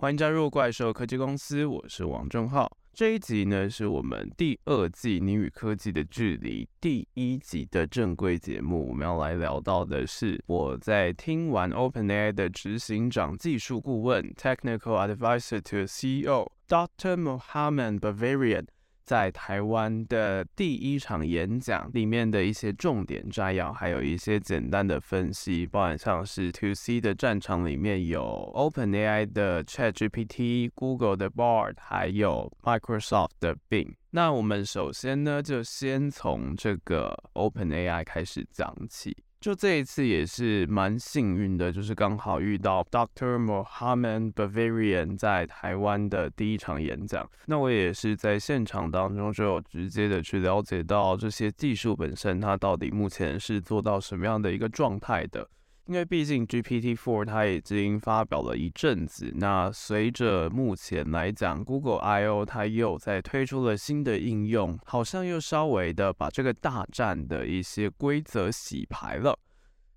欢迎加入怪兽科技公司，我是王正浩。这一集呢，是我们第二季《你与科技的距离》第一集的正规节目。我们要来聊到的是，我在听完 OpenAI 的执行长、技术顾问 （Technical Advisor to CEO） Dr. Mohammed Bavarian。在台湾的第一场演讲里面的一些重点摘要，还有一些简单的分析，包含像是 To C 的战场里面有 OpenAI 的 ChatGPT、Google 的 Bard，还有 Microsoft 的 Bing。那我们首先呢，就先从这个 OpenAI 开始讲起。就这一次也是蛮幸运的，就是刚好遇到 Doctor Mohammed Bavarian 在台湾的第一场演讲。那我也是在现场当中就有直接的去了解到这些技术本身，它到底目前是做到什么样的一个状态的。因为毕竟 GPT-4 它已经发表了一阵子，那随着目前来讲，Google I/O 它又在推出了新的应用，好像又稍微的把这个大战的一些规则洗牌了。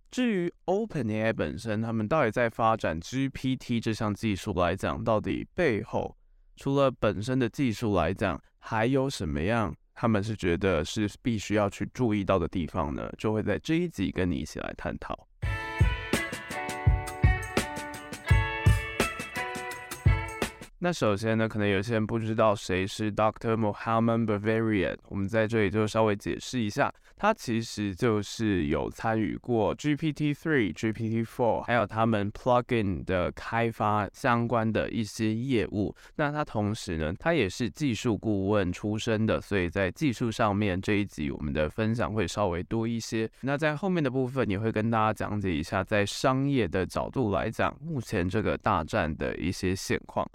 至于 OpenAI 本身，他们到底在发展 GPT 这项技术来讲，到底背后除了本身的技术来讲，还有什么样他们是觉得是必须要去注意到的地方呢？就会在这一集跟你一起来探讨。那首先呢，可能有些人不知道谁是 Doctor Mohammed Bavarian，我们在这里就稍微解释一下，他其实就是有参与过 GPT-3、GPT-4，还有他们 plugin 的开发相关的一些业务。那他同时呢，他也是技术顾问出身的，所以在技术上面这一集我们的分享会稍微多一些。那在后面的部分也会跟大家讲解一下，在商业的角度来讲，目前这个大战的一些现况。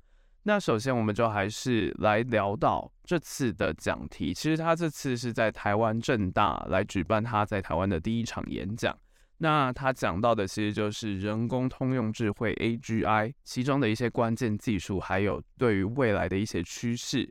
那首先，我们就还是来聊到这次的讲题。其实他这次是在台湾政大来举办他在台湾的第一场演讲。那他讲到的其实就是人工通用智慧 AGI 其中的一些关键技术，还有对于未来的一些趋势。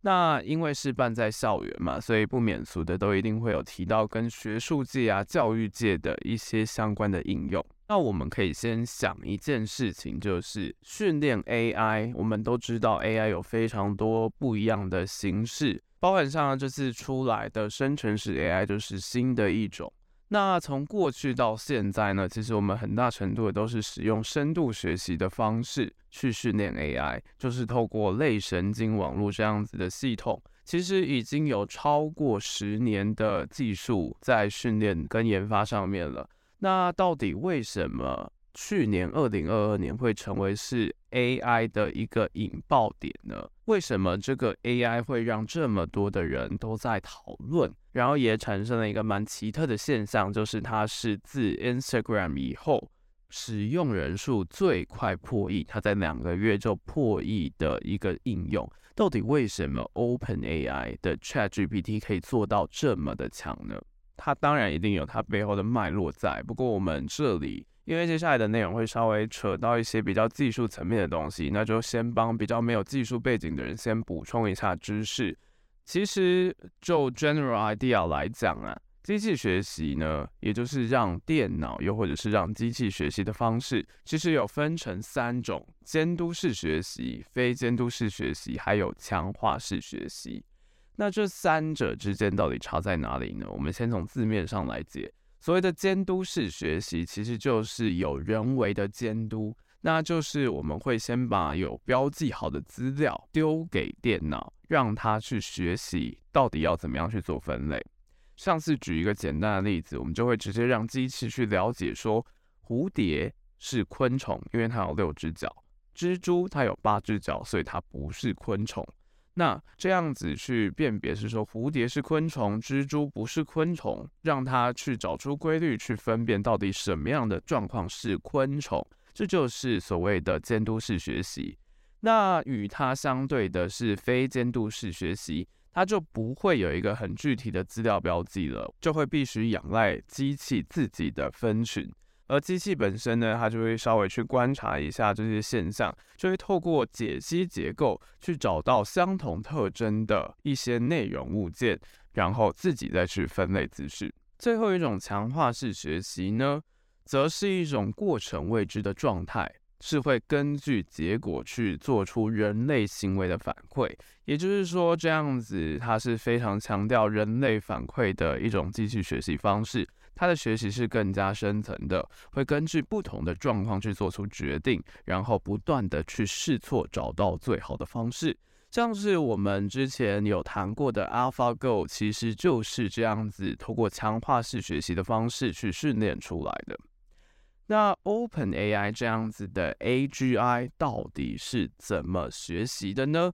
那因为是办在校园嘛，所以不免俗的都一定会有提到跟学术界啊、教育界的一些相关的应用。那我们可以先想一件事情，就是训练 AI。我们都知道 AI 有非常多不一样的形式，包含像这次出来的生成式 AI 就是新的一种。那从过去到现在呢，其实我们很大程度的都是使用深度学习的方式去训练 AI，就是透过类神经网络这样子的系统，其实已经有超过十年的技术在训练跟研发上面了。那到底为什么去年二零二二年会成为是 AI 的一个引爆点呢？为什么这个 AI 会让这么多的人都在讨论？然后也产生了一个蛮奇特的现象，就是它是自 Instagram 以后使用人数最快破亿，它在两个月就破亿的一个应用。到底为什么 OpenAI 的 ChatGPT 可以做到这么的强呢？它当然一定有它背后的脉络在，不过我们这里因为接下来的内容会稍微扯到一些比较技术层面的东西，那就先帮比较没有技术背景的人先补充一下知识。其实就 general idea 来讲啊，机器学习呢，也就是让电脑又或者是让机器学习的方式，其实有分成三种：监督式学习、非监督式学习，还有强化式学习。那这三者之间到底差在哪里呢？我们先从字面上来解。所谓的监督式学习，其实就是有人为的监督，那就是我们会先把有标记好的资料丢给电脑，让它去学习到底要怎么样去做分类。上次举一个简单的例子，我们就会直接让机器去了解说，蝴蝶是昆虫，因为它有六只脚；蜘蛛它有八只脚，所以它不是昆虫。那这样子去辨别是说蝴蝶是昆虫，蜘蛛不是昆虫，让它去找出规律，去分辨到底什么样的状况是昆虫，这就是所谓的监督式学习。那与它相对的是非监督式学习，它就不会有一个很具体的资料标记了，就会必须仰赖机器自己的分群。而机器本身呢，它就会稍微去观察一下这些现象，就会透过解析结构去找到相同特征的一些内容物件，然后自己再去分类资讯。最后一种强化式学习呢，则是一种过程未知的状态。是会根据结果去做出人类行为的反馈。也就是说，这样子它是非常强调人类反馈的一种机器学习方式。它的学习是更加深层的，会根据不同的状况去做出决定，然后不断的去试错，找到最好的方式。像是我们之前有谈过的 AlphaGo，其实就是这样子，透过强化式学习的方式去训练出来的。那 OpenAI 这样子的 AGI 到底是怎么学习的呢？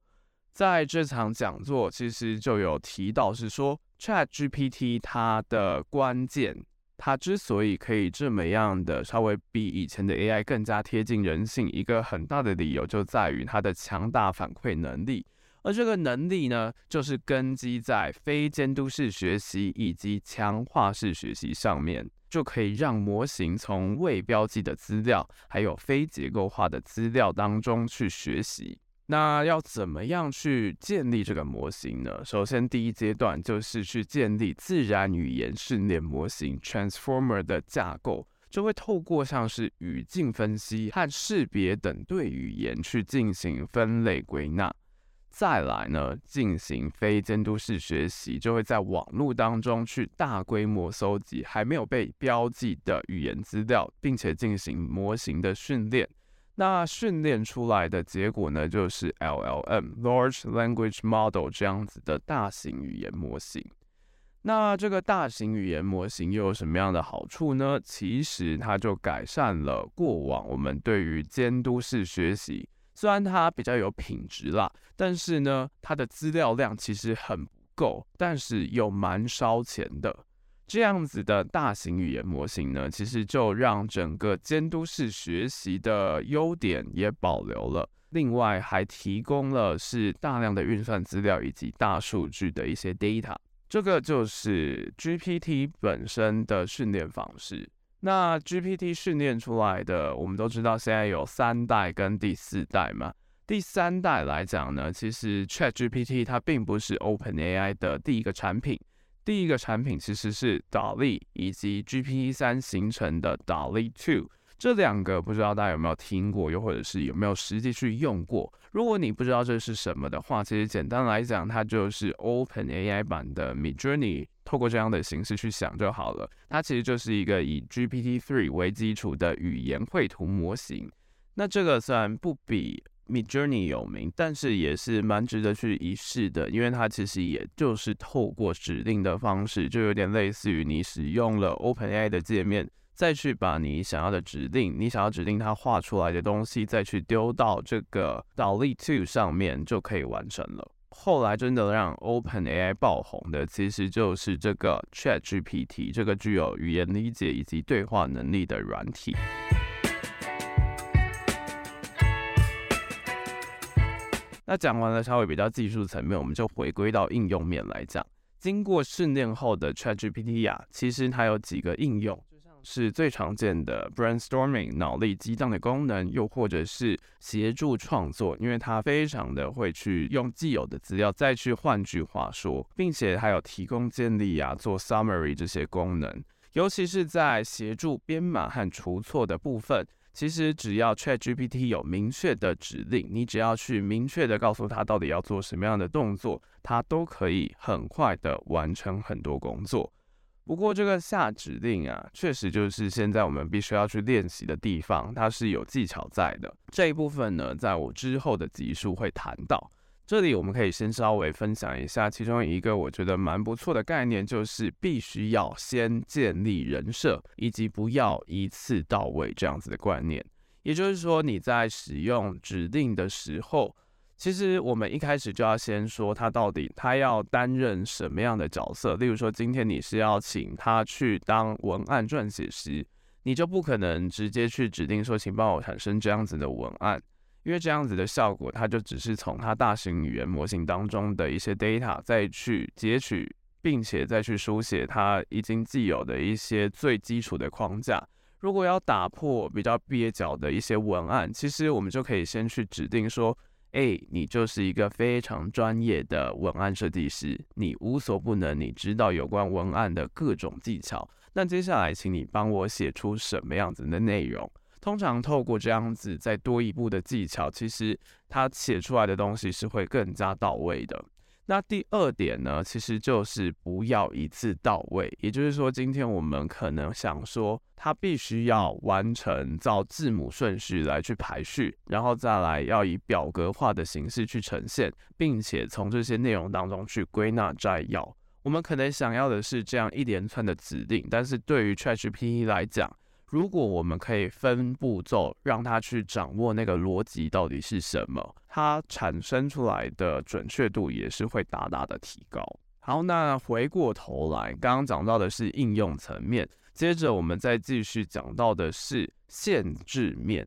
在这场讲座其实就有提到，是说 ChatGPT 它的关键。它之所以可以这么样的稍微比以前的 AI 更加贴近人性，一个很大的理由就在于它的强大反馈能力。而这个能力呢，就是根基在非监督式学习以及强化式学习上面，就可以让模型从未标记的资料，还有非结构化的资料当中去学习。那要怎么样去建立这个模型呢？首先，第一阶段就是去建立自然语言训练模型 （Transformer） 的架构，就会透过像是语境分析和识别等对语言去进行分类归纳。再来呢，进行非监督式学习，就会在网络当中去大规模搜集还没有被标记的语言资料，并且进行模型的训练。那训练出来的结果呢，就是 LLM（Large Language Model） 这样子的大型语言模型。那这个大型语言模型又有什么样的好处呢？其实它就改善了过往我们对于监督式学习，虽然它比较有品质啦，但是呢，它的资料量其实很不够，但是又蛮烧钱的。这样子的大型语言模型呢，其实就让整个监督式学习的优点也保留了，另外还提供了是大量的运算资料以及大数据的一些 data。这个就是 GPT 本身的训练方式。那 GPT 训练出来的，我们都知道现在有三代跟第四代嘛。第三代来讲呢，其实 ChatGPT 它并不是 OpenAI 的第一个产品。第一个产品其实是 DALL-E 以及 GPT 三形成的 DALL-E 2，这两个不知道大家有没有听过，又或者是有没有实际去用过？如果你不知道这是什么的话，其实简单来讲，它就是 OpenAI 版的 Midjourney，透过这样的形式去想就好了。它其实就是一个以 GPT 3为基础的语言绘图模型。那这个虽然不比 Midjourney 有名，但是也是蛮值得去一试的，因为它其实也就是透过指令的方式，就有点类似于你使用了 OpenAI 的界面，再去把你想要的指令，你想要指令它画出来的东西，再去丢到这个 DALL-E 2上面，就可以完成了。后来真的让 OpenAI 爆红的，其实就是这个 ChatGPT，这个具有语言理解以及对话能力的软体。那讲完了稍微比较技术层面，我们就回归到应用面来讲。经过训练后的 ChatGPT 呀，其实它有几个应用，是最常见的 brainstorming 脑力激荡的功能，又或者是协助创作，因为它非常的会去用既有的资料再去换句话说，并且还有提供建立呀、做 summary 这些功能，尤其是在协助编码和除错的部分。其实只要 ChatGPT 有明确的指令，你只要去明确的告诉他到底要做什么样的动作，他都可以很快的完成很多工作。不过这个下指令啊，确实就是现在我们必须要去练习的地方，它是有技巧在的。这一部分呢，在我之后的集数会谈到。这里我们可以先稍微分享一下，其中一个我觉得蛮不错的概念，就是必须要先建立人设，以及不要一次到位这样子的观念。也就是说，你在使用指令的时候，其实我们一开始就要先说他到底他要担任什么样的角色。例如说，今天你是要请他去当文案撰写师，你就不可能直接去指定说，请帮我产生这样子的文案。因为这样子的效果，它就只是从它大型语言模型当中的一些 data 再去截取，并且再去书写它已经既有的一些最基础的框架。如果要打破比较蹩脚的一些文案，其实我们就可以先去指定说，哎，你就是一个非常专业的文案设计师，你无所不能，你知道有关文案的各种技巧。那接下来，请你帮我写出什么样子的内容？通常透过这样子再多一步的技巧，其实它写出来的东西是会更加到位的。那第二点呢，其实就是不要一次到位。也就是说，今天我们可能想说，它必须要完成照字母顺序来去排序，然后再来要以表格化的形式去呈现，并且从这些内容当中去归纳摘要。我们可能想要的是这样一连串的指令，但是对于 ChatGPT 来讲，如果我们可以分步骤让他去掌握那个逻辑到底是什么，它产生出来的准确度也是会大大的提高。好，那回过头来，刚刚讲到的是应用层面，接着我们再继续讲到的是限制面。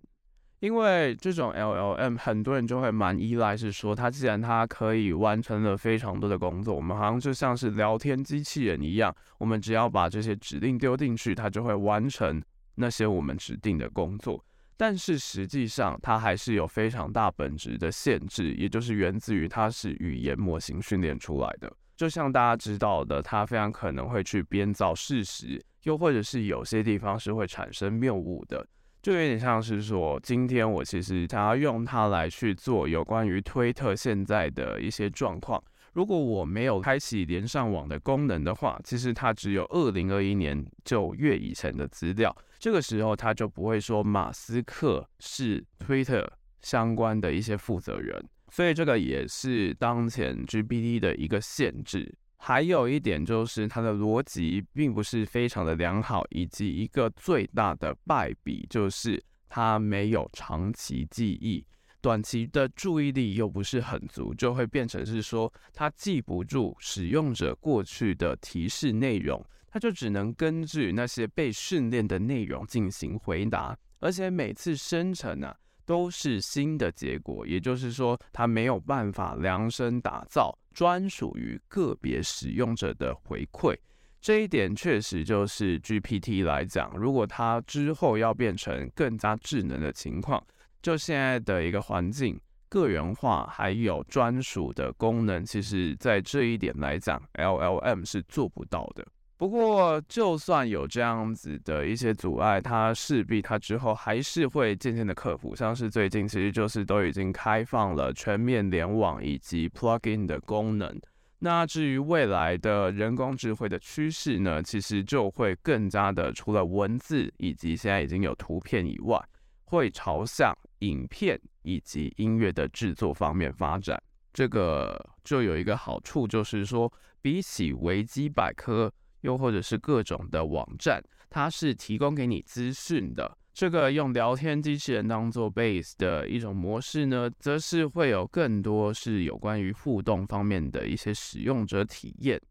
因为这种 LLM 很多人就会蛮依赖，是说它既然它可以完成了非常多的工作，我们好像就像是聊天机器人一样，我们只要把这些指令丢进去，它就会完成。那些我们指定的工作，但是实际上它还是有非常大本质的限制，也就是源自于它是语言模型训练出来的。就像大家知道的，它非常可能会去编造事实，又或者是有些地方是会产生谬误的。就有点像是说，今天我其实想要用它来去做有关于推特现在的一些状况。如果我没有开启连上网的功能的话，其实它只有二零二一年九月以前的资料。这个时候，他就不会说马斯克是 Twitter 相关的一些负责人，所以这个也是当前 GPT 的一个限制。还有一点就是它的逻辑并不是非常的良好，以及一个最大的败笔就是它没有长期记忆，短期的注意力又不是很足，就会变成是说它记不住使用者过去的提示内容。它就只能根据那些被训练的内容进行回答，而且每次生成啊都是新的结果，也就是说，它没有办法量身打造专属于个别使用者的回馈。这一点确实就是 GPT 来讲，如果它之后要变成更加智能的情况，就现在的一个环境，个人化还有专属的功能，其实在这一点来讲，LLM 是做不到的。不过，就算有这样子的一些阻碍，它势必它之后还是会渐渐的克服。像是最近，其实就是都已经开放了全面联网以及 plugin 的功能。那至于未来的人工智慧的趋势呢，其实就会更加的除了文字以及现在已经有图片以外，会朝向影片以及音乐的制作方面发展。这个就有一个好处，就是说比起维基百科。又或者是各种的网站，它是提供给你资讯的。这个用聊天机器人当做 base 的一种模式呢，则是会有更多是有关于互动方面的一些使用者体验。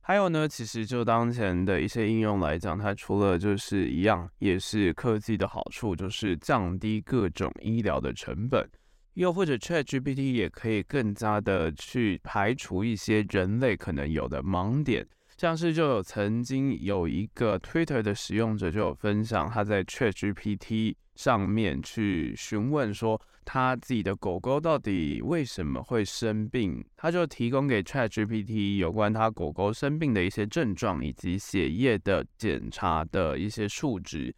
还有呢，其实就当前的一些应用来讲，它除了就是一样，也是科技的好处，就是降低各种医疗的成本。又或者 ChatGPT 也可以更加的去排除一些人类可能有的盲点。像是就有曾经有一个 Twitter 的使用者就有分享，他在 ChatGPT 上面去询问说他自己的狗狗到底为什么会生病，他就提供给 ChatGPT 有关他狗狗生病的一些症状以及血液的检查的一些数值，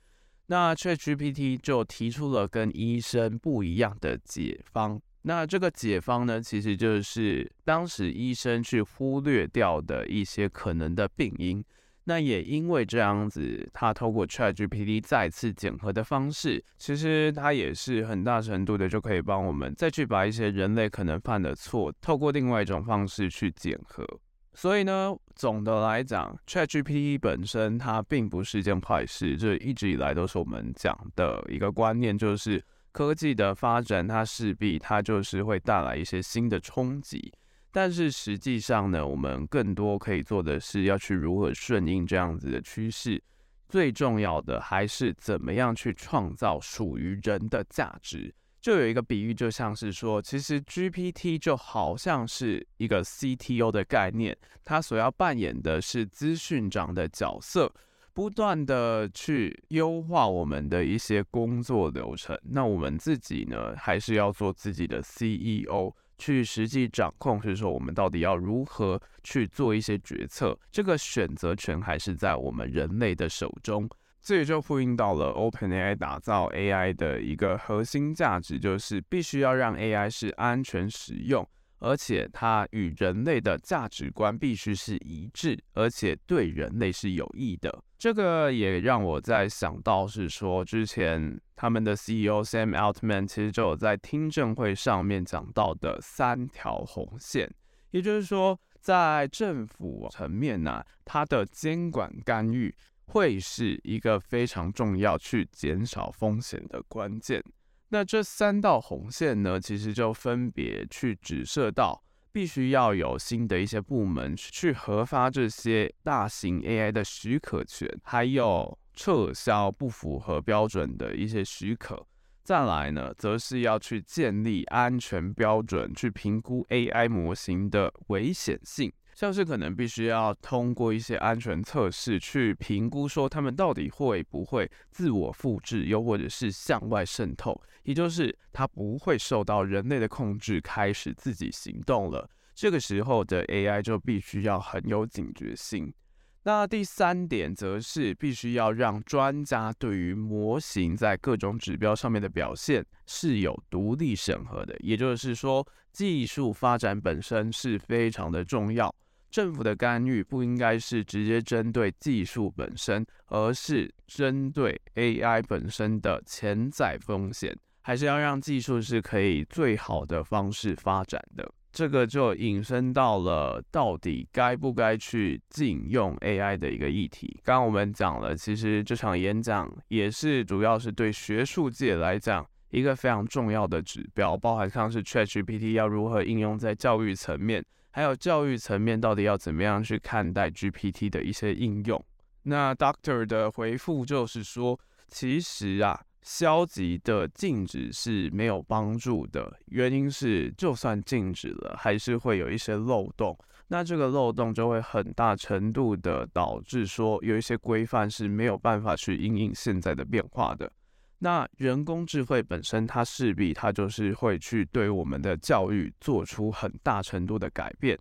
那 ChatGPT 就提出了跟医生不一样的解方。那这个解方呢，其实就是当时医生去忽略掉的一些可能的病因。那也因为这样子，他透过 ChatGPT 再次检核的方式，其实它也是很大程度的就可以帮我们再去把一些人类可能犯的错，透过另外一种方式去检核。所以呢，总的来讲，ChatGPT 本身它并不是件坏事，这一直以来都是我们讲的一个观念，就是。科技的发展，它势必它就是会带来一些新的冲击，但是实际上呢，我们更多可以做的是要去如何顺应这样子的趋势。最重要的还是怎么样去创造属于人的价值。就有一个比喻，就像是说，其实 GPT 就好像是一个 CTO 的概念，它所要扮演的是资讯长的角色。不断的去优化我们的一些工作流程，那我们自己呢，还是要做自己的 CEO，去实际掌控，就是说我们到底要如何去做一些决策，这个选择权还是在我们人类的手中。这也就呼应到了 OpenAI 打造 AI 的一个核心价值，就是必须要让 AI 是安全使用。而且它与人类的价值观必须是一致，而且对人类是有益的。这个也让我在想到是说，之前他们的 CEO Sam Altman 其实就有在听证会上面讲到的三条红线，也就是说，在政府层面呢、它的监管干预会是一个非常重要去减少风险的关键。那这三道红线呢，其实就分别去指涉到，必须要有新的一些部门去核发这些大型 AI 的许可权，还有撤销不符合标准的一些许可。再来呢，则是要去建立安全标准，去评估 AI 模型的危险性。像是可能必须要通过一些安全测试去评估，说他们到底会不会自我复制，又或者是向外渗透，也就是它不会受到人类的控制，开始自己行动了。这个时候的 AI 就必须要很有警觉性。那第三点则是必须要让专家对于模型在各种指标上面的表现是有独立审核的，也就是说，技术发展本身是非常的重要。政府的干预不应该是直接针对技术本身，而是针对 AI 本身的潜在风险，还是要让技术是可以最好的方式发展的。这个就引申到了到底该不该去禁用 AI 的一个议题。刚刚我们讲了，其实这场演讲也是主要是对学术界来讲一个非常重要的指标，包含像是 ChatGPT 要如何应用在教育层面。还有教育层面到底要怎么样去看待 GPT 的一些应用？那 Doctor 的回复就是说，其实啊，消极的禁止是没有帮助的。原因是，就算禁止了，还是会有一些漏洞。那这个漏洞就会很大程度的导致说，有一些规范是没有办法去因应现在的变化的。那人工智慧本身，它势必它就是会去对我们的教育做出很大程度的改变，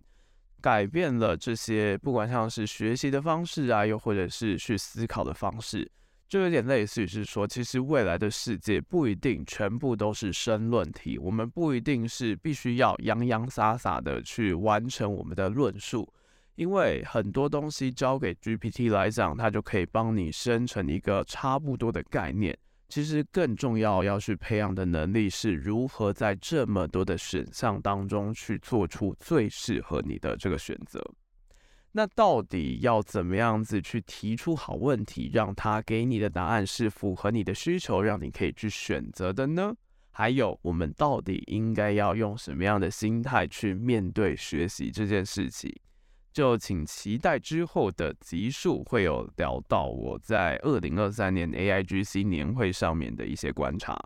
改变了这些不管像是学习的方式啊，又或者是去思考的方式，就有点类似于是说，其实未来的世界不一定全部都是申论题，我们不一定是必须要洋洋洒洒的去完成我们的论述，因为很多东西交给 GPT 来讲，它就可以帮你生成一个差不多的概念。其实更重要要去培养的能力是如何在这么多的选项当中去做出最适合你的这个选择。那到底要怎么样子去提出好问题，让他给你的答案是符合你的需求，让你可以去选择的呢？还有，我们到底应该要用什么样的心态去面对学习这件事情？就请期待之后的集数会有聊到我在二零二三年 AIGC 年会上面的一些观察。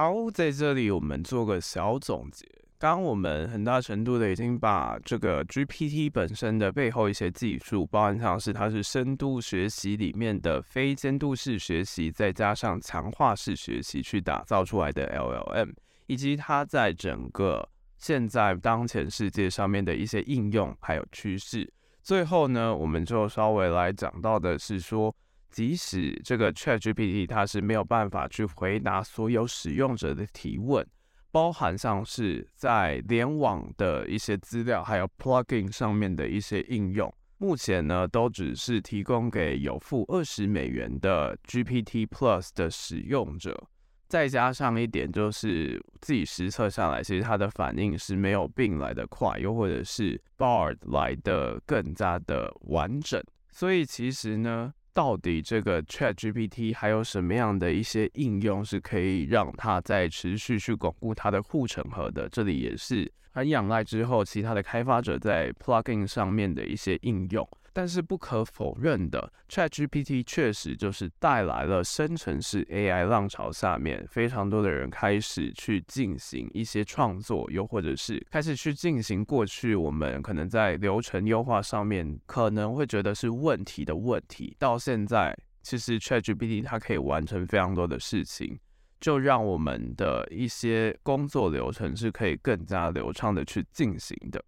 好，在这里我们做个小总结。刚我们很大程度的已经把这个 GPT 本身的背后一些技术，包含像是它是深度学习里面的非监督式学习，再加上强化式学习去打造出来的 LLM。以及它在整个现在当前世界上面的一些应用还有趋势。最后呢，我们就稍微来讲到的是说，即使这个 ChatGPT 它是没有办法去回答所有使用者的提问，包含上是在联网的一些资料，还有 plugin 上面的一些应用，目前呢都只是提供给有付二十美元的 GPT Plus 的使用者。再加上一点，就是自己实测下来，其实它的反应是没有 Bing 来的快，又或者是 Bard 来的更加的完整。所以其实呢，到底这个 ChatGPT 还有什么样的一些应用是可以让它再持续去巩固它的护城河的？这里也是很仰赖之后其他的开发者在 Plugin 上面的一些应用。但是不可否认的，ChatGPT 确实就是带来了生成式 AI 浪潮下面非常多的人开始去进行一些创作，又或者是开始去进行过去我们可能在流程优化上面可能会觉得是问题的问题，到现在其实 ChatGPT 它可以完成非常多的事情，就让我们的一些工作流程是可以更加流畅的去进行的。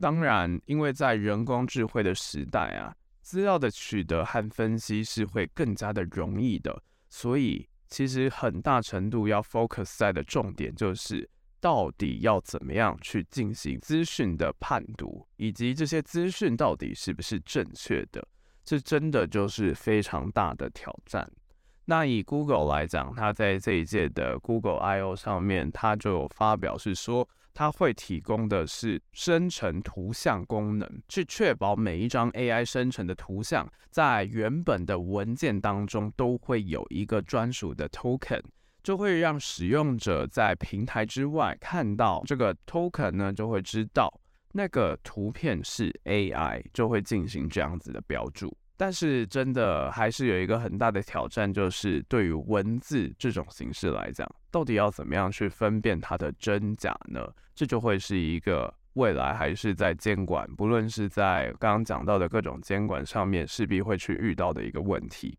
当然，因为在人工智慧的时代啊，资料的取得和分析是会更加的容易的，所以其实很大程度要 focus 在的重点就是，到底要怎么样去进行资讯的判读，以及这些资讯到底是不是正确的，这真的就是非常大的挑战。那以 Google 来讲，它在这一届的 Google I/O 上面，它就有发表是说，它会提供的是生成图像功能，去确保每一张 AI 生成的图像，在原本的文件当中都会有一个专属的 token，就会让使用者在平台之外看到这个 token 呢，就会知道那个图片是 AI，就会进行这样子的标注。但是真的还是有一个很大的挑战，就是对于文字这种形式来讲，到底要怎么样去分辨它的真假呢？这就会是一个未来还是在监管，不论是在刚刚讲到的各种监管上面，势必会去遇到的一个问题。